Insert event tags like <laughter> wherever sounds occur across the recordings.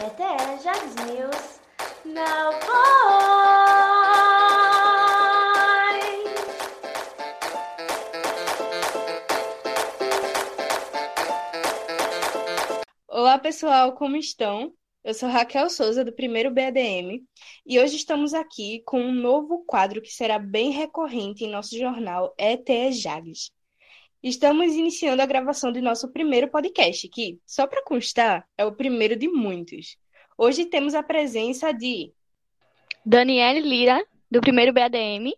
Jags News na voz. Olá pessoal, como estão? Eu sou Raquel Souza, do primeiro BADM, e hoje estamos aqui com um novo quadro que será bem recorrente em nosso jornal ETE Jags. Estamos iniciando a gravação de nosso primeiro podcast, que, só para constar, é o primeiro de muitos. Hoje temos a presença de Daniele Lira, do primeiro BADM.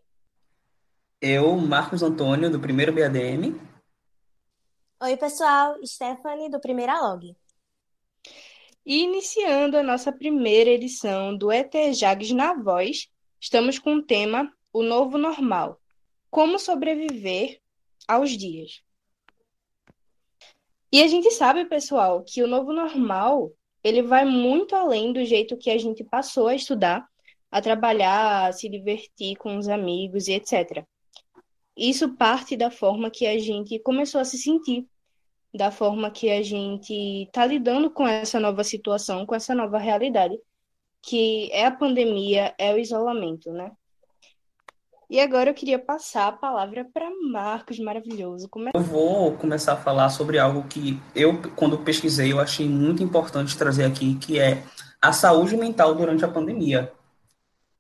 Eu, Marcos Antônio, do primeiro BADM. Oi, pessoal, Stephanie, do Primeira Log. E iniciando a nossa primeira edição do ET Jags na Voz, estamos com o tema O Novo Normal. Como sobreviver aos dias. E a gente sabe, pessoal, que o novo normal, ele vai muito além do jeito que a gente passou a estudar, a trabalhar, a se divertir com os amigos e etc. Isso parte da forma que a gente começou a se sentir, da forma que a gente está lidando com essa nova situação, com essa nova realidade, que é a pandemia, é o isolamento, né? E agora eu queria passar a palavra para Marcos, maravilhoso. Como é... Eu vou começar a falar sobre algo que eu, quando pesquisei, eu achei muito importante trazer aqui, que é a saúde mental durante a pandemia.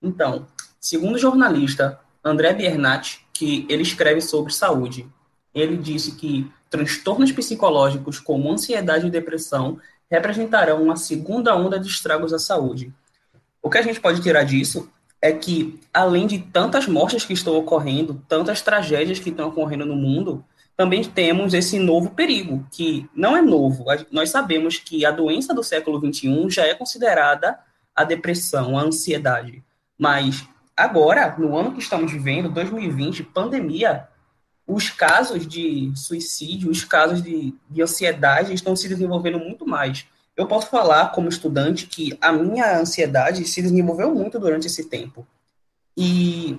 Então, segundo o jornalista André Biernat, que ele escreve sobre saúde, ele disse que transtornos psicológicos como ansiedade e depressão representarão uma segunda onda de estragos à saúde. O que a gente pode tirar disso é que, além de tantas mortes que estão ocorrendo, tantas tragédias que estão ocorrendo no mundo, também temos esse novo perigo, que não é novo. Nós sabemos que a doença do século XXI já é considerada a depressão, a ansiedade. Mas agora, no ano que estamos vivendo, 2020, pandemia, os casos de suicídio, os casos de, de ansiedade estão se desenvolvendo muito mais. Eu posso falar, como estudante, que a minha ansiedade se desenvolveu muito durante esse tempo. E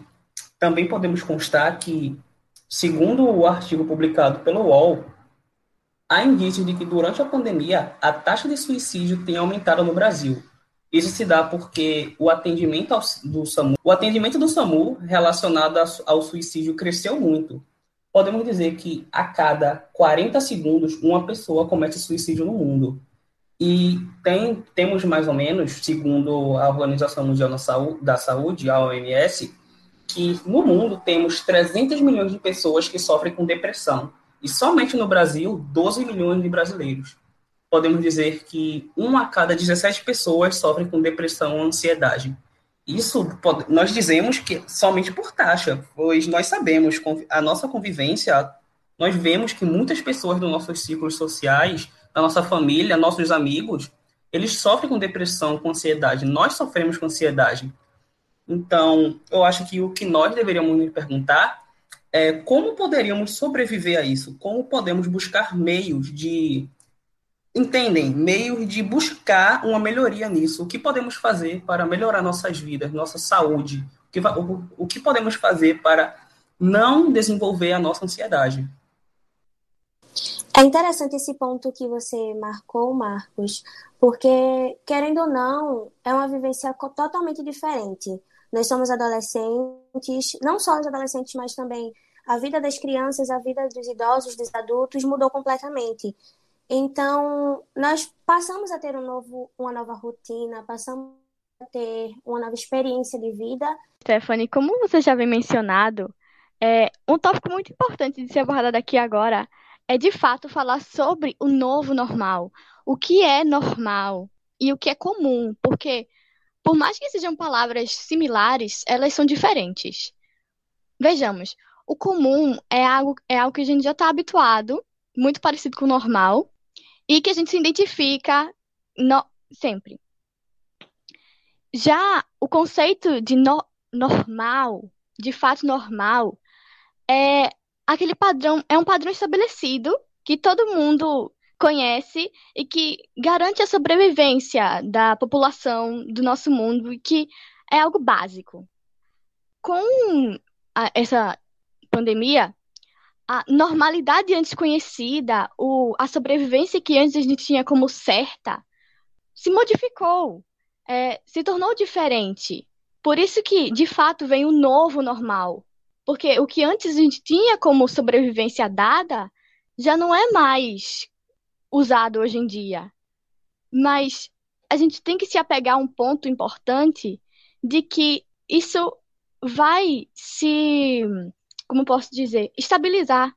também podemos constar que, segundo o artigo publicado pelo UOL, há indícios de que durante a pandemia a taxa de suicídio tem aumentado no Brasil. Isso se dá porque o atendimento do SAMU, o atendimento do SAMU relacionado ao suicídio cresceu muito. Podemos dizer que a cada 40 segundos uma pessoa comete suicídio no mundo. E tem, temos mais ou menos, segundo a Organização Mundial da Saúde, a OMS, que no mundo temos 300 milhões de pessoas que sofrem com depressão. E somente no Brasil, 12 milhões de brasileiros. Podemos dizer que uma a cada 17 pessoas sofrem com depressão ou ansiedade. Isso nós dizemos que somente por taxa, pois nós sabemos, a nossa convivência, nós vemos que muitas pessoas dos nossos ciclos sociais da nossa família, nossos amigos, eles sofrem com depressão, com ansiedade. Nós sofremos com ansiedade. Então, eu acho que o que nós deveríamos nos perguntar é como poderíamos sobreviver a isso? Como podemos buscar meios de. Entendem? Meios de buscar uma melhoria nisso. O que podemos fazer para melhorar nossas vidas, nossa saúde? O que, o, o que podemos fazer para não desenvolver a nossa ansiedade? É interessante esse ponto que você marcou, Marcos, porque, querendo ou não, é uma vivência totalmente diferente. Nós somos adolescentes, não só os adolescentes, mas também a vida das crianças, a vida dos idosos, dos adultos mudou completamente. Então, nós passamos a ter um novo, uma nova rotina, passamos a ter uma nova experiência de vida. Stephanie, como você já vem mencionado, é um tópico muito importante de ser abordado aqui agora é de fato falar sobre o novo normal, o que é normal e o que é comum, porque por mais que sejam palavras similares, elas são diferentes. Vejamos, o comum é algo, é algo que a gente já está habituado, muito parecido com o normal, e que a gente se identifica no, sempre. Já o conceito de no, normal, de fato normal, é aquele padrão é um padrão estabelecido que todo mundo conhece e que garante a sobrevivência da população do nosso mundo e que é algo básico. Com a, essa pandemia, a normalidade antes conhecida, o, a sobrevivência que antes a gente tinha como certa, se modificou, é, se tornou diferente. Por isso que, de fato, vem o novo normal. Porque o que antes a gente tinha como sobrevivência dada já não é mais usado hoje em dia. Mas a gente tem que se apegar a um ponto importante de que isso vai se, como posso dizer, estabilizar.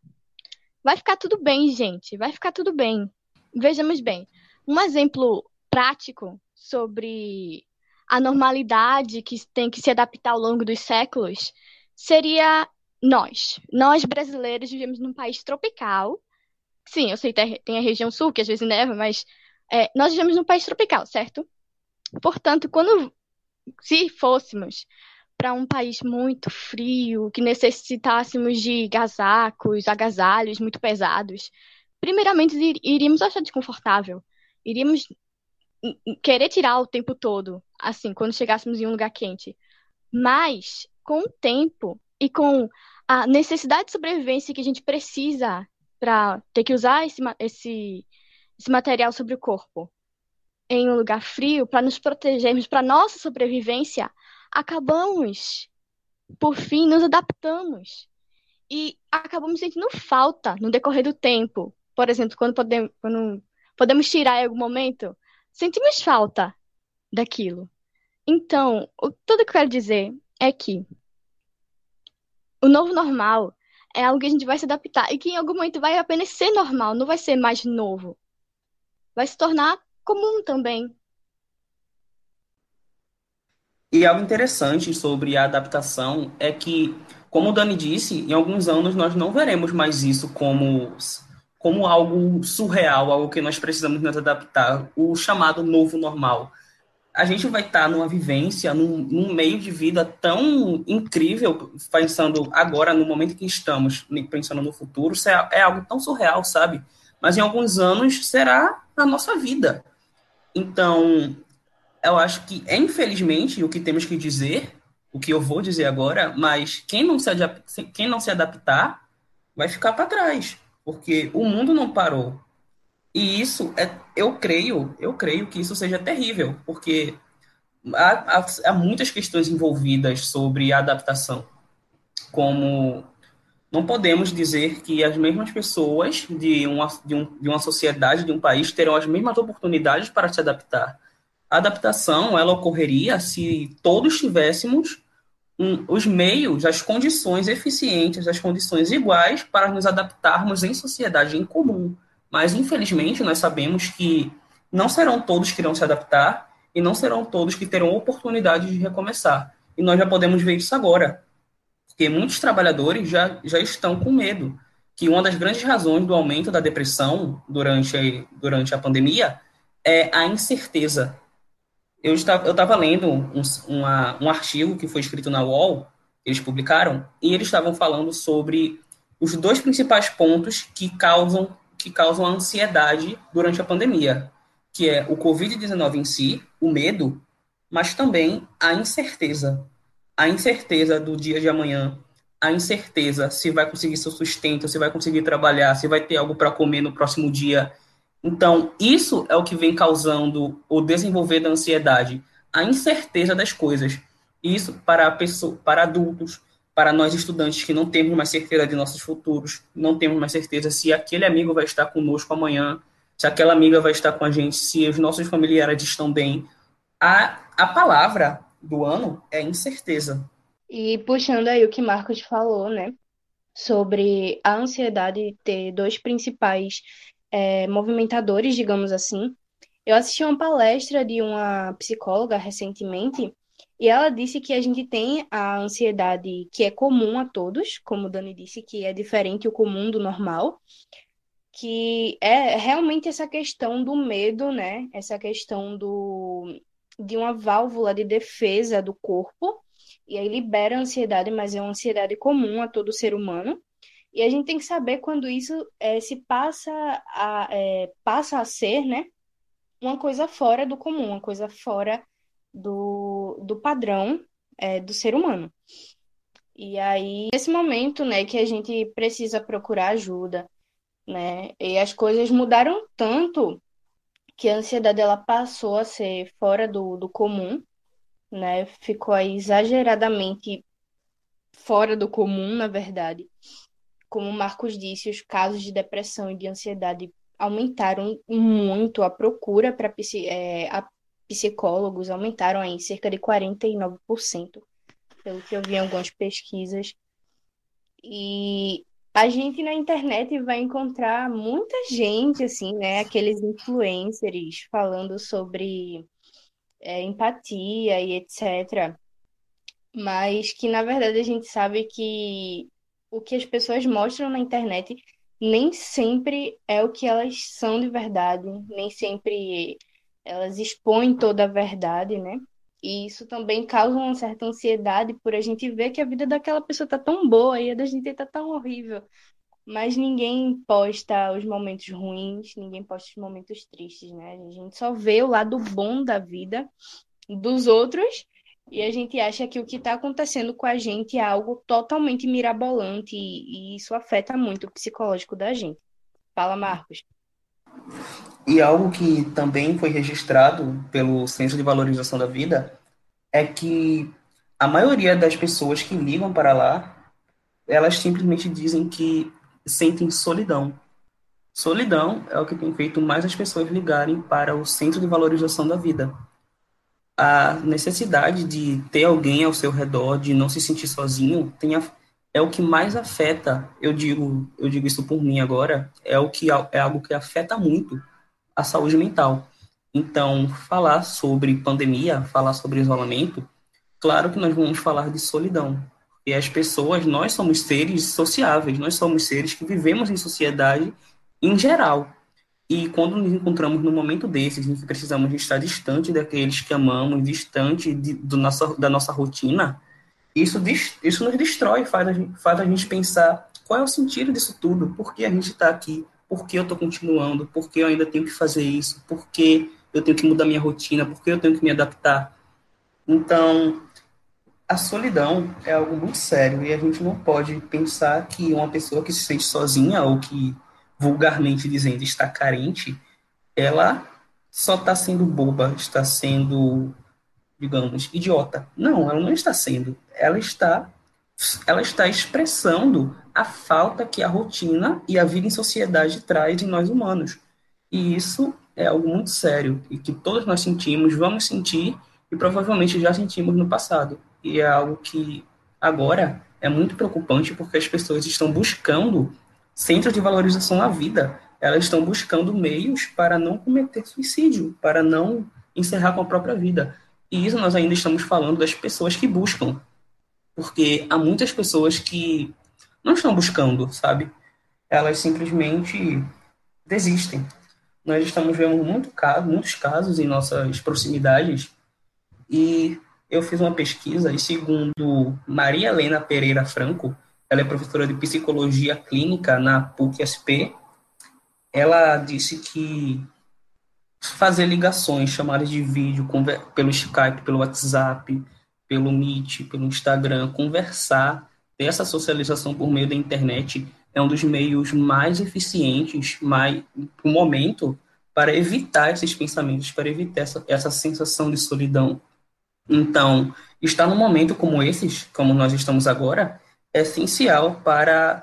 Vai ficar tudo bem, gente. Vai ficar tudo bem. Vejamos bem. Um exemplo prático sobre a normalidade que tem que se adaptar ao longo dos séculos seria nós. Nós brasileiros vivemos num país tropical. Sim, eu sei que tem a região sul que às vezes neva, mas é, nós vivemos num país tropical, certo? Portanto, quando se fôssemos para um país muito frio, que necessitássemos de casacos, agasalhos muito pesados, primeiramente iríamos achar desconfortável. Iríamos querer tirar o tempo todo, assim, quando chegássemos em um lugar quente. Mas, com o tempo e com a necessidade de sobrevivência que a gente precisa para ter que usar esse, esse, esse material sobre o corpo em um lugar frio, para nos protegermos, para nossa sobrevivência, acabamos, por fim, nos adaptamos. E acabamos sentindo falta no decorrer do tempo. Por exemplo, quando podemos, quando podemos tirar em algum momento, sentimos falta daquilo. Então, tudo que eu quero dizer é que o novo normal é algo que a gente vai se adaptar e que em algum momento vai apenas ser normal, não vai ser mais novo. Vai se tornar comum também. E algo interessante sobre a adaptação é que, como o Dani disse, em alguns anos nós não veremos mais isso como, como algo surreal, algo que nós precisamos nos adaptar, o chamado novo normal. A gente vai estar numa vivência, num, num meio de vida tão incrível, pensando agora, no momento que estamos, pensando no futuro, é, é algo tão surreal, sabe? Mas em alguns anos será a nossa vida. Então, eu acho que, é infelizmente, o que temos que dizer, o que eu vou dizer agora, mas quem não se, quem não se adaptar vai ficar para trás, porque o mundo não parou. E isso é, eu creio, eu creio que isso seja terrível, porque há, há, há muitas questões envolvidas sobre a adaptação, como não podemos dizer que as mesmas pessoas de uma, de, um, de uma sociedade, de um país, terão as mesmas oportunidades para se adaptar. A adaptação ela ocorreria se todos tivéssemos um, os meios, as condições eficientes, as condições iguais para nos adaptarmos em sociedade em comum. Mas, infelizmente, nós sabemos que não serão todos que irão se adaptar e não serão todos que terão oportunidade de recomeçar. E nós já podemos ver isso agora, porque muitos trabalhadores já, já estão com medo que uma das grandes razões do aumento da depressão durante a, durante a pandemia é a incerteza eu estava, eu estava lendo um, uma, um artigo que foi escrito na UOL, eles publicaram, e eles estavam falando sobre os dois principais pontos que causam, que causam ansiedade durante a pandemia, que é o Covid-19 em si, o medo, mas também a incerteza. A incerteza do dia de amanhã, a incerteza se vai conseguir seu sustento, se vai conseguir trabalhar, se vai ter algo para comer no próximo dia, então, isso é o que vem causando o desenvolver da ansiedade, a incerteza das coisas. Isso para, pessoa, para adultos, para nós estudantes que não temos mais certeza de nossos futuros, não temos mais certeza se aquele amigo vai estar conosco amanhã, se aquela amiga vai estar com a gente, se os nossos familiares estão bem. A, a palavra do ano é incerteza. E puxando aí o que Marcos falou, né? Sobre a ansiedade ter dois principais é, movimentadores, digamos assim. Eu assisti uma palestra de uma psicóloga recentemente e ela disse que a gente tem a ansiedade que é comum a todos, como Dani disse, que é diferente o comum do normal, que é realmente essa questão do medo, né? Essa questão do, de uma válvula de defesa do corpo, e aí libera a ansiedade, mas é uma ansiedade comum a todo ser humano. E a gente tem que saber quando isso é, se passa a, é, passa a ser, né, uma coisa fora do comum, uma coisa fora do, do padrão é, do ser humano. E aí, nesse momento, né, que a gente precisa procurar ajuda, né, e as coisas mudaram tanto que a ansiedade ela passou a ser fora do, do comum, né? Ficou aí exageradamente fora do comum, na verdade. Como o Marcos disse, os casos de depressão e de ansiedade aumentaram muito a procura para é, psicólogos, aumentaram em cerca de 49%, pelo que eu vi em algumas pesquisas. E a gente na internet vai encontrar muita gente, assim, né? Aqueles influencers falando sobre é, empatia e etc. Mas que, na verdade, a gente sabe que o que as pessoas mostram na internet nem sempre é o que elas são de verdade, nem sempre elas expõem toda a verdade, né? E isso também causa uma certa ansiedade por a gente ver que a vida daquela pessoa tá tão boa e a da gente tá tão horrível. Mas ninguém posta os momentos ruins, ninguém posta os momentos tristes, né? A gente só vê o lado bom da vida dos outros e a gente acha que o que está acontecendo com a gente é algo totalmente mirabolante e, e isso afeta muito o psicológico da gente. Fala, Marcos. E algo que também foi registrado pelo Centro de Valorização da Vida é que a maioria das pessoas que ligam para lá, elas simplesmente dizem que sentem solidão. Solidão é o que tem feito mais as pessoas ligarem para o Centro de Valorização da Vida. A necessidade de ter alguém ao seu redor, de não se sentir sozinho, tem a, é o que mais afeta, eu digo, eu digo isso por mim agora, é o que é algo que afeta muito a saúde mental. Então, falar sobre pandemia, falar sobre isolamento, claro que nós vamos falar de solidão. E as pessoas, nós somos seres sociáveis, nós somos seres que vivemos em sociedade em geral. E quando nos encontramos num momento desses, em que precisamos estar distante daqueles que amamos, distante de, do nossa, da nossa rotina, isso, isso nos destrói, faz a, gente, faz a gente pensar qual é o sentido disso tudo, por que a gente está aqui, por que eu estou continuando, por que eu ainda tenho que fazer isso, por que eu tenho que mudar minha rotina, por que eu tenho que me adaptar. Então, a solidão é algo muito sério e a gente não pode pensar que uma pessoa que se sente sozinha ou que, vulgarmente dizendo, está carente, ela só está sendo boba, está sendo digamos, idiota. Não, ela não está sendo. Ela está ela está expressando a falta que a rotina e a vida em sociedade traz em nós humanos. E isso é algo muito sério e que todos nós sentimos, vamos sentir e provavelmente já sentimos no passado. E é algo que agora é muito preocupante porque as pessoas estão buscando centros de valorização à vida. Elas estão buscando meios para não cometer suicídio, para não encerrar com a própria vida. E isso nós ainda estamos falando das pessoas que buscam. Porque há muitas pessoas que não estão buscando, sabe? Elas simplesmente desistem. Nós estamos vendo muito caso, muitos casos em nossas proximidades e eu fiz uma pesquisa e segundo Maria Helena Pereira Franco, ela é professora de psicologia clínica na PUC-SP, ela disse que fazer ligações, chamadas de vídeo, pelo Skype, pelo WhatsApp, pelo Meet, pelo Instagram, conversar, ter essa socialização por meio da internet é um dos meios mais eficientes, mais, no momento, para evitar esses pensamentos, para evitar essa, essa sensação de solidão. Então, estar num momento como esses, como nós estamos agora, é essencial para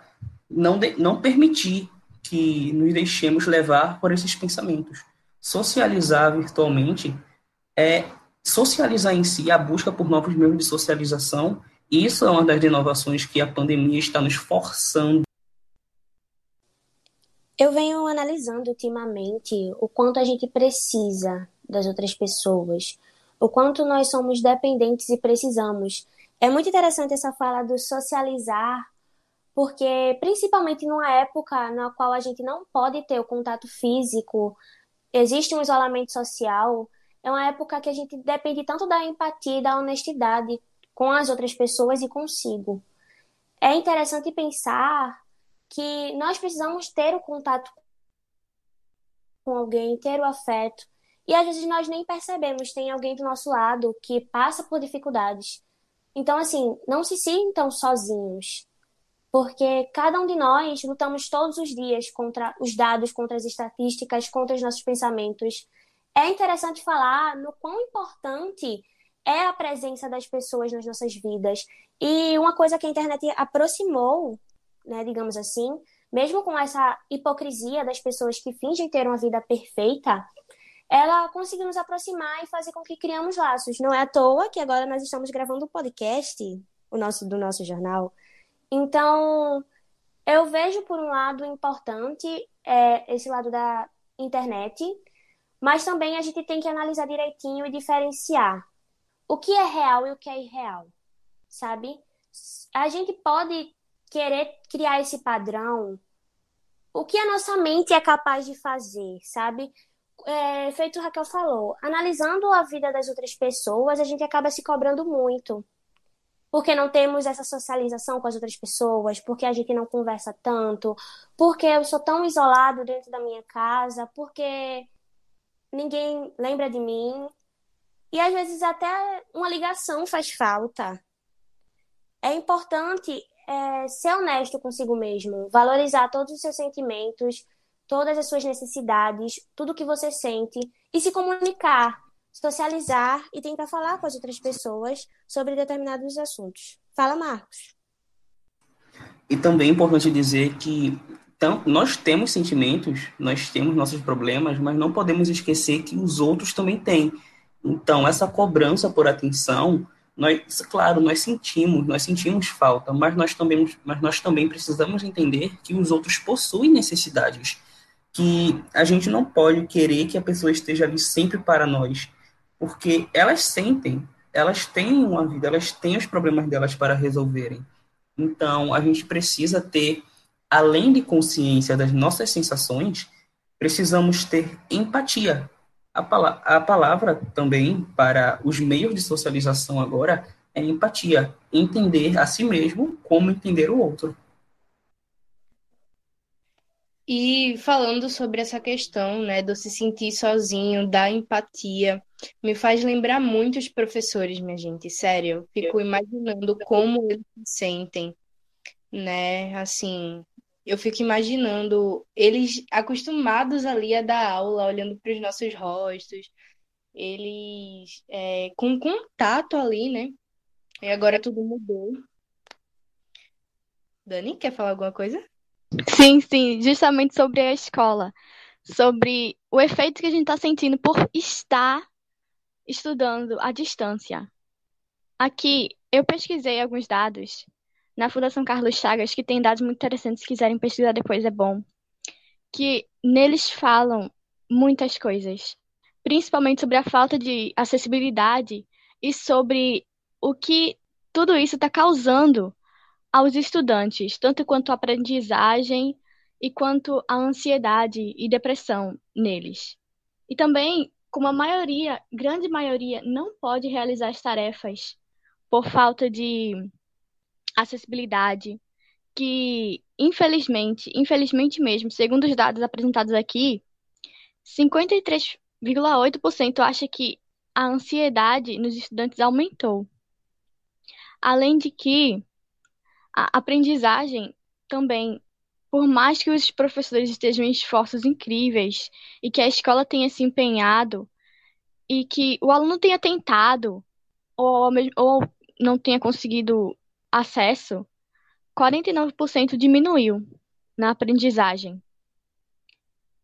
não, de, não permitir que nos deixemos levar por esses pensamentos socializar virtualmente é socializar em si, a busca por novos meios de socialização. Isso é uma das inovações que a pandemia está nos forçando. Eu venho analisando ultimamente o quanto a gente precisa das outras pessoas, o quanto nós somos dependentes e precisamos. É muito interessante essa fala do socializar, porque principalmente numa época na qual a gente não pode ter o contato físico, existe um isolamento social, é uma época que a gente depende tanto da empatia e da honestidade com as outras pessoas e consigo. É interessante pensar que nós precisamos ter o contato com alguém, ter o afeto. E às vezes nós nem percebemos, tem alguém do nosso lado que passa por dificuldades. Então, assim, não se sintam sozinhos porque cada um de nós lutamos todos os dias contra os dados, contra as estatísticas, contra os nossos pensamentos. é interessante falar no quão importante é a presença das pessoas nas nossas vidas. E uma coisa que a internet aproximou, né, digamos assim, mesmo com essa hipocrisia das pessoas que fingem ter uma vida perfeita, ela conseguiu nos aproximar e fazer com que criamos laços. Não é à toa que agora nós estamos gravando um podcast o nosso, do nosso jornal. Então, eu vejo, por um lado, importante é, esse lado da internet, mas também a gente tem que analisar direitinho e diferenciar o que é real e o que é irreal, sabe? A gente pode querer criar esse padrão, o que a nossa mente é capaz de fazer, sabe? É, feito o Raquel falou, analisando a vida das outras pessoas, a gente acaba se cobrando muito. Porque não temos essa socialização com as outras pessoas, porque a gente não conversa tanto, porque eu sou tão isolado dentro da minha casa, porque ninguém lembra de mim. E às vezes até uma ligação faz falta. É importante é, ser honesto consigo mesmo, valorizar todos os seus sentimentos, todas as suas necessidades, tudo que você sente e se comunicar, socializar e tentar falar com as outras pessoas sobre determinados assuntos. Fala, Marcos. E também é importante dizer que nós temos sentimentos, nós temos nossos problemas, mas não podemos esquecer que os outros também têm. Então, essa cobrança por atenção, nós, claro, nós sentimos, nós sentimos falta, mas nós também, mas nós também precisamos entender que os outros possuem necessidades, que a gente não pode querer que a pessoa esteja ali sempre para nós, porque elas sentem, elas têm uma vida, elas têm os problemas delas para resolverem. Então, a gente precisa ter além de consciência das nossas sensações, precisamos ter empatia. A, pala a palavra também para os meios de socialização agora é empatia, entender a si mesmo como entender o outro. E falando sobre essa questão, né, do se sentir sozinho, da empatia, me faz lembrar muito os professores, minha gente, sério. Eu fico imaginando como eles se sentem, né, assim, eu fico imaginando eles acostumados ali a dar aula, olhando para os nossos rostos, eles é, com contato ali, né? E agora tudo mudou. Dani, quer falar alguma coisa? Sim, sim, justamente sobre a escola, sobre o efeito que a gente está sentindo por estar estudando à distância. Aqui eu pesquisei alguns dados na Fundação Carlos Chagas, que tem dados muito interessantes, se quiserem pesquisar depois é bom, que neles falam muitas coisas, principalmente sobre a falta de acessibilidade e sobre o que tudo isso está causando aos estudantes, tanto quanto a aprendizagem e quanto a ansiedade e depressão neles. E também como a maioria, grande maioria, não pode realizar as tarefas por falta de acessibilidade, que infelizmente, infelizmente mesmo, segundo os dados apresentados aqui, 53,8% acha que a ansiedade nos estudantes aumentou. Além de que a aprendizagem também, por mais que os professores estejam em esforços incríveis e que a escola tenha se empenhado e que o aluno tenha tentado ou, ou não tenha conseguido acesso, 49% diminuiu na aprendizagem.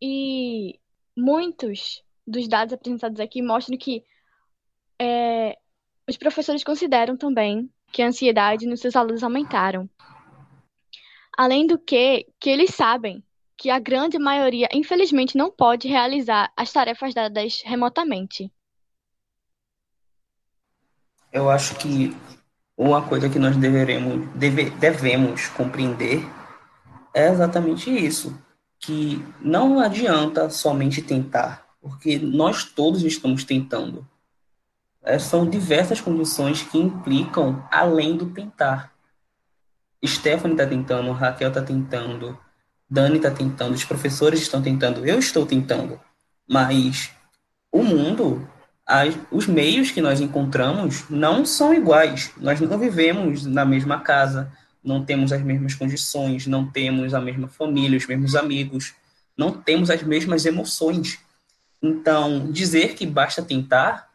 E muitos dos dados apresentados aqui mostram que é, os professores consideram também que a ansiedade nos seus alunos aumentaram. Além do que, que eles sabem que a grande maioria, infelizmente, não pode realizar as tarefas dadas remotamente. Eu acho que uma coisa que nós deveremos, deve, devemos compreender é exatamente isso, que não adianta somente tentar, porque nós todos estamos tentando. É, são diversas condições que implicam além do tentar. Stephanie está tentando, Raquel está tentando, Dani está tentando, os professores estão tentando, eu estou tentando, mas o mundo as, os meios que nós encontramos não são iguais. Nós não vivemos na mesma casa, não temos as mesmas condições, não temos a mesma família, os mesmos amigos, não temos as mesmas emoções. Então, dizer que basta tentar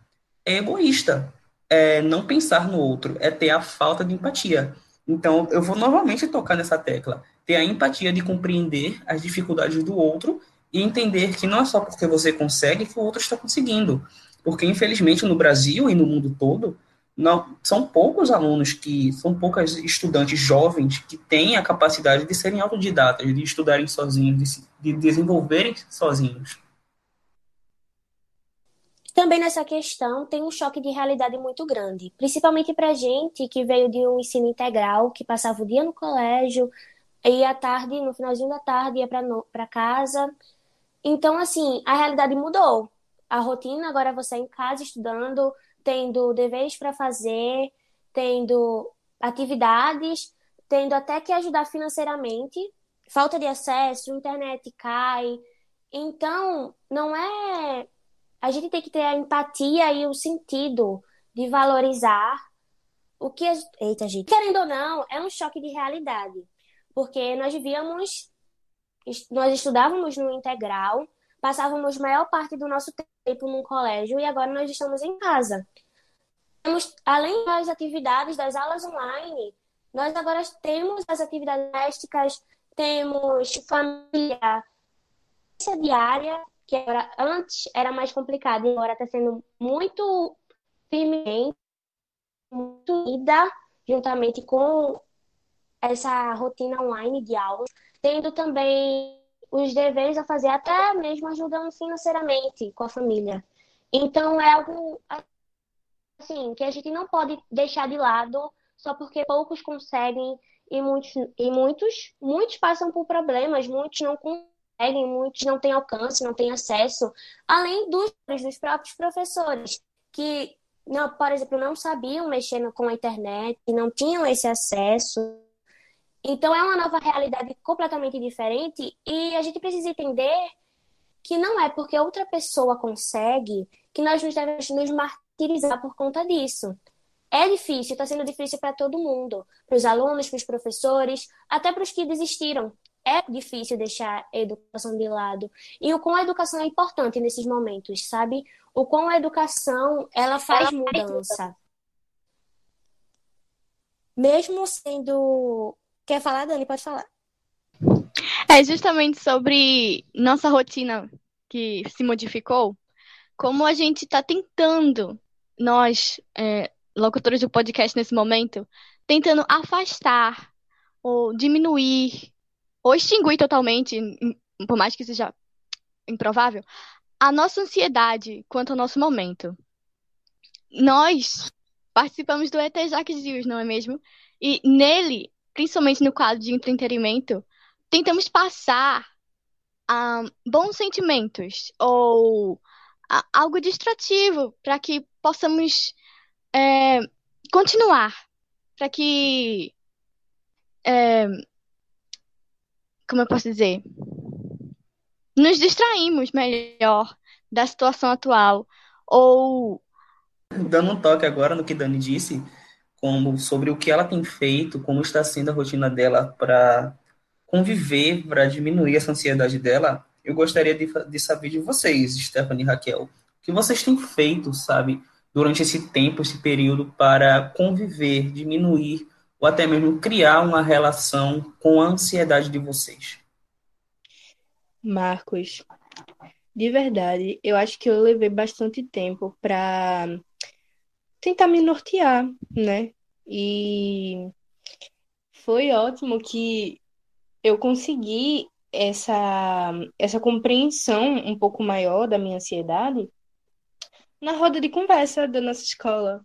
é egoísta, é não pensar no outro, é ter a falta de empatia. Então, eu vou novamente tocar nessa tecla, ter a empatia de compreender as dificuldades do outro e entender que não é só porque você consegue que o outro está conseguindo. Porque, infelizmente, no Brasil e no mundo todo, não, são poucos alunos que, são poucas estudantes jovens que têm a capacidade de serem autodidatas, de estudarem sozinhos, de, de desenvolverem sozinhos. Também nessa questão tem um choque de realidade muito grande, principalmente para gente que veio de um ensino integral, que passava o dia no colégio, ia à tarde, no finalzinho da tarde, ia para casa. Então, assim, a realidade mudou. A rotina agora é você em casa estudando, tendo deveres para fazer, tendo atividades, tendo até que ajudar financeiramente, falta de acesso, internet cai. Então, não é. A gente tem que ter a empatia e o sentido de valorizar o que. Eita, gente. Querendo ou não, é um choque de realidade. Porque nós vivíamos. Nós estudávamos no integral, passávamos maior parte do nosso tempo num colégio e agora nós estamos em casa. Temos, além das atividades das aulas online, nós agora temos as atividades domésticas, temos família diária, que agora, antes era mais complicado, agora está sendo muito firmemente, muito ida, juntamente com essa rotina online de aulas, tendo também os deveres a fazer, até mesmo ajudando financeiramente com a família. Então é algo assim que a gente não pode deixar de lado só porque poucos conseguem e muitos e muitos muitos passam por problemas, muitos não conseguem, muitos não têm alcance, não têm acesso, além dos, dos próprios professores que não, por exemplo, não sabiam mexer com a internet, não tinham esse acesso então é uma nova realidade completamente diferente e a gente precisa entender que não é porque outra pessoa consegue que nós nos devemos nos martirizar por conta disso. É difícil, está sendo difícil para todo mundo, para os alunos, para os professores, até para os que desistiram. É difícil deixar a educação de lado. E o quão a educação é importante nesses momentos, sabe? O quão a educação ela faz ela mudança. Mesmo sendo Quer falar, Dani? Pode falar. É justamente sobre nossa rotina que se modificou, como a gente está tentando, nós, é, locutores do podcast nesse momento, tentando afastar ou diminuir ou extinguir totalmente, por mais que seja improvável, a nossa ansiedade quanto ao nosso momento. Nós participamos do ET Jacques Dias, não é mesmo? E nele principalmente no quadro de entretenimento, tentamos passar um, bons sentimentos ou uh, algo distrativo para que possamos é, continuar, para que. É, como eu posso dizer? Nos distraímos melhor da situação atual ou. Dando um toque agora no que Dani disse, como sobre o que ela tem feito, como está sendo a rotina dela para conviver, para diminuir essa ansiedade dela, eu gostaria de, de saber de vocês, Stephanie e Raquel, o que vocês têm feito, sabe, durante esse tempo, esse período, para conviver, diminuir ou até mesmo criar uma relação com a ansiedade de vocês? Marcos, de verdade, eu acho que eu levei bastante tempo para tentar me nortear, né? E foi ótimo que eu consegui essa, essa compreensão um pouco maior da minha ansiedade na roda de conversa da nossa escola.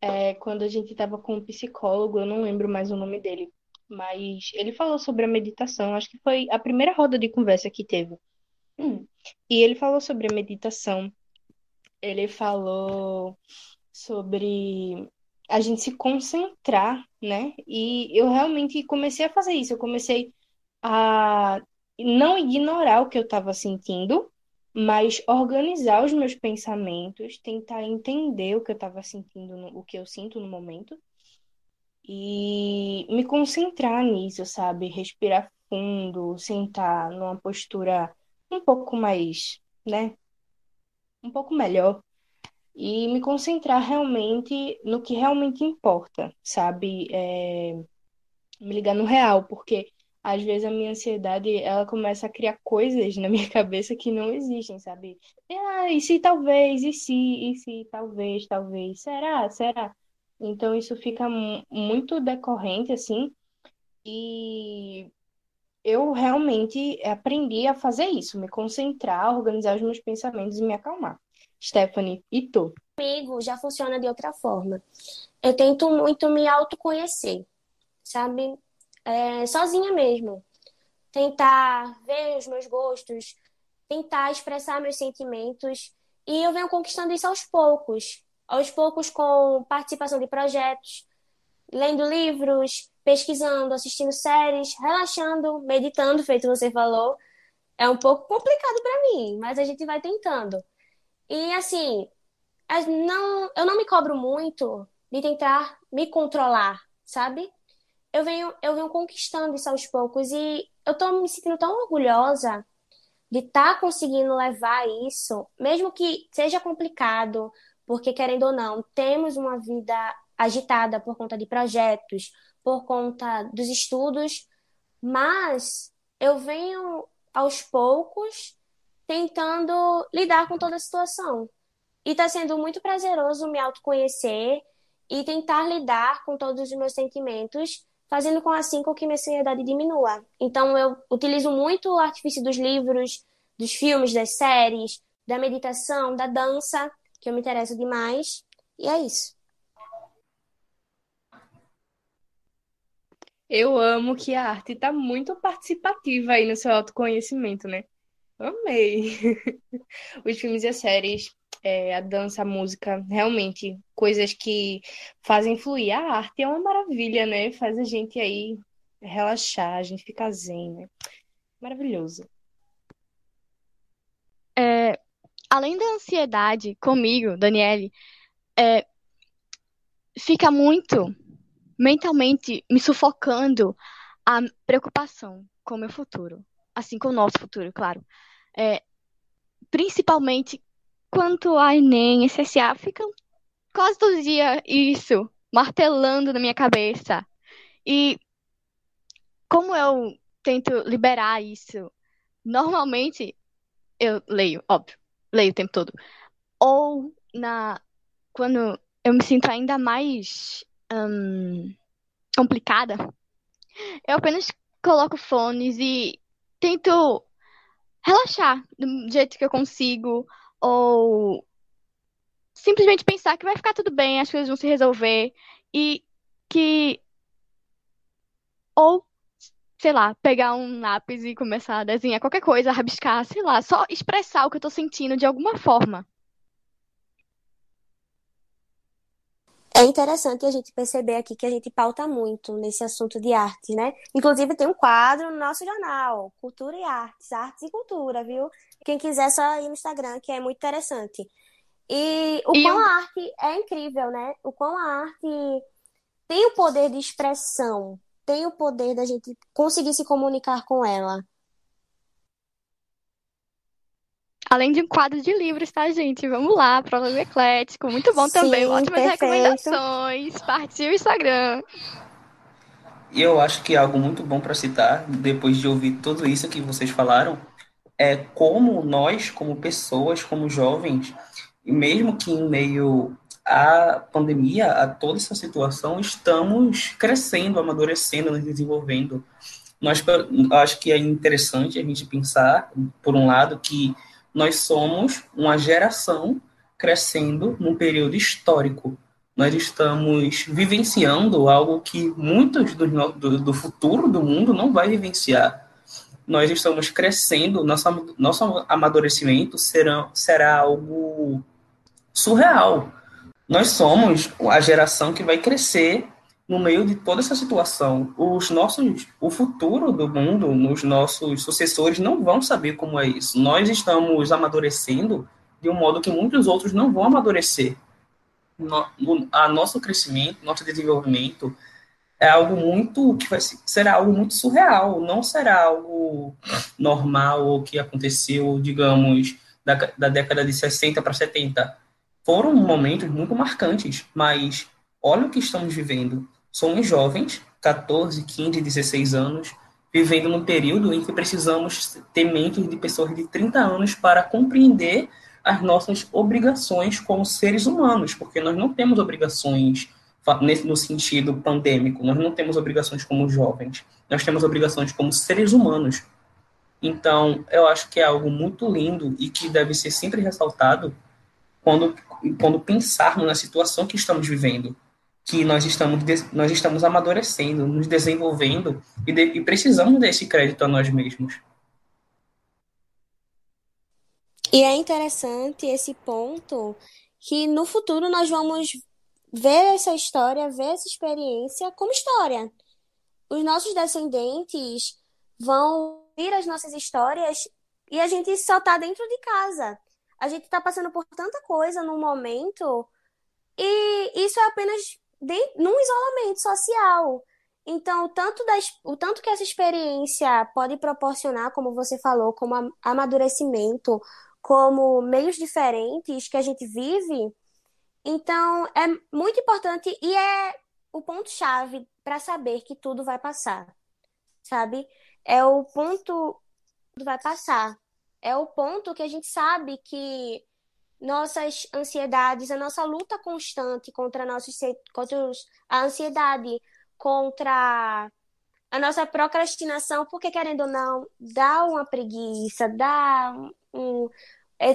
É, quando a gente estava com um psicólogo, eu não lembro mais o nome dele, mas ele falou sobre a meditação, acho que foi a primeira roda de conversa que teve. E ele falou sobre a meditação. Ele falou sobre a gente se concentrar, né? E eu realmente comecei a fazer isso. Eu comecei a não ignorar o que eu estava sentindo, mas organizar os meus pensamentos, tentar entender o que eu estava sentindo, o que eu sinto no momento e me concentrar nisso, sabe? Respirar fundo, sentar numa postura um pouco mais, né? um pouco melhor e me concentrar realmente no que realmente importa, sabe? É... Me ligar no real, porque às vezes a minha ansiedade ela começa a criar coisas na minha <laughs> cabeça que não existem, sabe? Ah, e se talvez, e se, e se talvez, talvez, será, será? Então isso fica muito decorrente assim, e eu realmente aprendi a fazer isso, me concentrar, organizar os meus pensamentos e me acalmar. Stephanie, e tu? Comigo já funciona de outra forma. Eu tento muito me autoconhecer, sabe? É, sozinha mesmo. Tentar ver os meus gostos, tentar expressar meus sentimentos. E eu venho conquistando isso aos poucos. Aos poucos, com participação de projetos, lendo livros, pesquisando, assistindo séries, relaxando, meditando, feito você falou. É um pouco complicado para mim, mas a gente vai tentando. E assim, não, eu não me cobro muito de tentar me controlar, sabe? Eu venho, eu venho conquistando isso aos poucos e eu tô me sentindo tão orgulhosa de estar tá conseguindo levar isso, mesmo que seja complicado, porque querendo ou não, temos uma vida agitada por conta de projetos, por conta dos estudos, mas eu venho aos poucos tentando lidar com toda a situação. E está sendo muito prazeroso me autoconhecer e tentar lidar com todos os meus sentimentos fazendo com assim com que minha ansiedade diminua. Então eu utilizo muito o artifício dos livros, dos filmes, das séries, da meditação, da dança, que eu me interesso demais, e é isso. Eu amo que a arte está muito participativa aí no seu autoconhecimento, né? Amei! <laughs> Os filmes e as séries é, a dança, a música, realmente, coisas que fazem fluir. A arte é uma maravilha, né? Faz a gente aí relaxar, a gente fica zen, né? Maravilhoso. É, além da ansiedade, comigo, Daniele, é, fica muito mentalmente me sufocando a preocupação com o meu futuro, assim com o nosso futuro, claro. É, principalmente quanto a Enem, SSA, ficam quase todo dia isso, martelando na minha cabeça. E como eu tento liberar isso, normalmente eu leio, óbvio, leio o tempo todo. Ou na quando eu me sinto ainda mais hum, complicada, eu apenas coloco fones e tento relaxar do jeito que eu consigo, ou simplesmente pensar que vai ficar tudo bem, as coisas vão se resolver e que ou sei lá, pegar um lápis e começar a desenhar qualquer coisa, rabiscar, sei lá, só expressar o que eu tô sentindo de alguma forma. É interessante a gente perceber aqui que a gente pauta muito nesse assunto de arte, né? Inclusive tem um quadro no nosso jornal, Cultura e Artes, Artes e Cultura, viu? Quem quiser só ir no Instagram, que é muito interessante. E o e quão eu... a arte é incrível, né? O quão a arte tem o poder de expressão, tem o poder da gente conseguir se comunicar com ela. Além de um quadro de livros, tá, gente? Vamos lá, Prólogo Eclético. Muito bom Sim, também. Ótimas perfeito. recomendações. Partiu o Instagram. E eu acho que é algo muito bom para citar, depois de ouvir tudo isso que vocês falaram, é como nós, como pessoas, como jovens, mesmo que em meio à pandemia, a toda essa situação, estamos crescendo, amadurecendo, nos desenvolvendo. Nós, acho que é interessante a gente pensar, por um lado, que nós somos uma geração crescendo num período histórico. Nós estamos vivenciando algo que muitos do, do, do futuro do mundo não vai vivenciar nós estamos crescendo, nosso, nosso amadurecimento será, será algo surreal. Nós somos a geração que vai crescer no meio de toda essa situação. Os nossos, o futuro do mundo, os nossos sucessores não vão saber como é isso. Nós estamos amadurecendo de um modo que muitos outros não vão amadurecer. No, a nosso crescimento, nosso desenvolvimento é algo muito que vai será algo muito surreal, não será algo normal ou que aconteceu, digamos, da, da década de 60 para 70, foram momentos muito marcantes, mas olha o que estamos vivendo. Somos jovens, 14, 15, 16 anos, vivendo num período em que precisamos ter mentes de pessoas de 30 anos para compreender as nossas obrigações como seres humanos, porque nós não temos obrigações no sentido pandêmico, nós não temos obrigações como jovens, nós temos obrigações como seres humanos. Então, eu acho que é algo muito lindo e que deve ser sempre ressaltado quando, quando pensarmos na situação que estamos vivendo, que nós estamos, nós estamos amadurecendo, nos desenvolvendo e, de, e precisamos desse crédito a nós mesmos. E é interessante esse ponto que no futuro nós vamos ver essa história, ver essa experiência como história. Os nossos descendentes vão vir as nossas histórias e a gente só está dentro de casa. A gente está passando por tanta coisa no momento e isso é apenas num isolamento social. Então, tanto das, o tanto que essa experiência pode proporcionar, como você falou, como amadurecimento, como meios diferentes que a gente vive, então é muito importante e é o ponto-chave para saber que tudo vai passar, sabe? É o ponto que vai passar. É o ponto que a gente sabe que nossas ansiedades, a nossa luta constante contra, nossos, contra a ansiedade, contra a nossa procrastinação, porque querendo ou não, dá uma preguiça, dá um,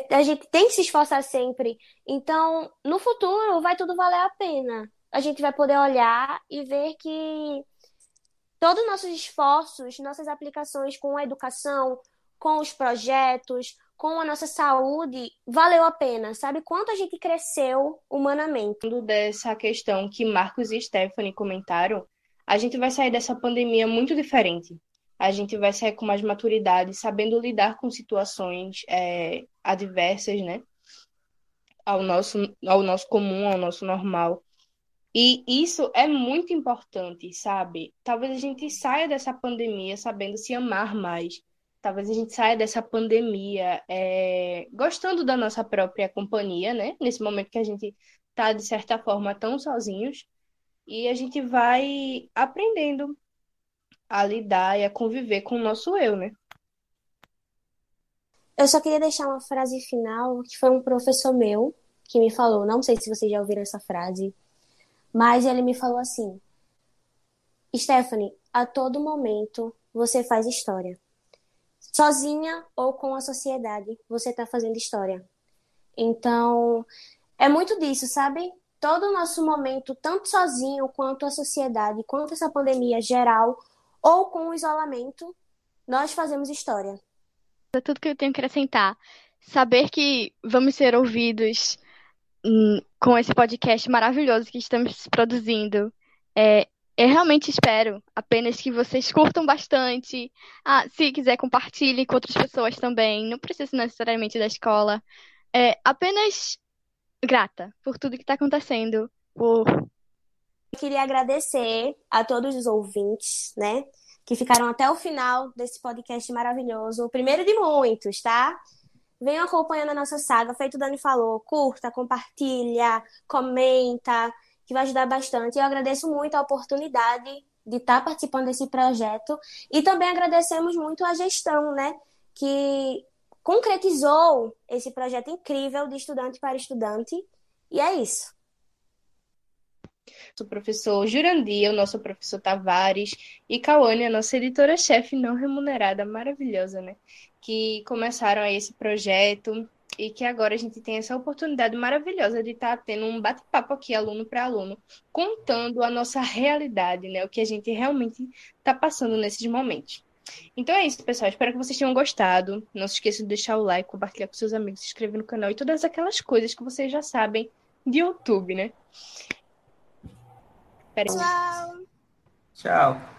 a gente tem que se esforçar sempre. Então, no futuro, vai tudo valer a pena. A gente vai poder olhar e ver que todos os nossos esforços, nossas aplicações com a educação, com os projetos, com a nossa saúde, valeu a pena. Sabe quanto a gente cresceu humanamente? Dessa questão que Marcos e Stephanie comentaram, a gente vai sair dessa pandemia muito diferente a gente vai sair com mais maturidade, sabendo lidar com situações é, adversas, né? Ao nosso, ao nosso comum, ao nosso normal. E isso é muito importante, sabe? Talvez a gente saia dessa pandemia sabendo se amar mais. Talvez a gente saia dessa pandemia é, gostando da nossa própria companhia, né? Nesse momento que a gente tá, de certa forma, tão sozinhos. E a gente vai aprendendo a lidar e a conviver com o nosso eu, né? Eu só queria deixar uma frase final, que foi um professor meu que me falou, não sei se vocês já ouviram essa frase, mas ele me falou assim: Stephanie, a todo momento você faz história. Sozinha ou com a sociedade, você está fazendo história. Então, é muito disso, sabe? Todo o nosso momento, tanto sozinho quanto a sociedade, quanto essa pandemia geral, ou com o isolamento, nós fazemos história. É tudo que eu tenho que acrescentar. Saber que vamos ser ouvidos hum, com esse podcast maravilhoso que estamos produzindo. É, eu realmente espero apenas que vocês curtam bastante. Ah, se quiser, compartilhe com outras pessoas também. Não precisa necessariamente da escola. É apenas grata por tudo que está acontecendo, por queria agradecer a todos os ouvintes, né? Que ficaram até o final desse podcast maravilhoso. O primeiro de muitos, tá? Venham acompanhando a nossa saga. Feito o Dani falou, curta, compartilha, comenta, que vai ajudar bastante. Eu agradeço muito a oportunidade de estar participando desse projeto. E também agradecemos muito a gestão, né? Que concretizou esse projeto incrível de estudante para estudante. E é isso o professor Jurandir, o nosso professor Tavares, e Cauane, a nossa editora-chefe não remunerada, maravilhosa, né? Que começaram esse projeto e que agora a gente tem essa oportunidade maravilhosa de estar tá tendo um bate-papo aqui, aluno para aluno, contando a nossa realidade, né? O que a gente realmente está passando nesses momentos. Então é isso, pessoal. Espero que vocês tenham gostado. Não se esqueçam de deixar o like, compartilhar com seus amigos, se inscrever no canal e todas aquelas coisas que vocês já sabem de YouTube, né? Tchau. Tchau.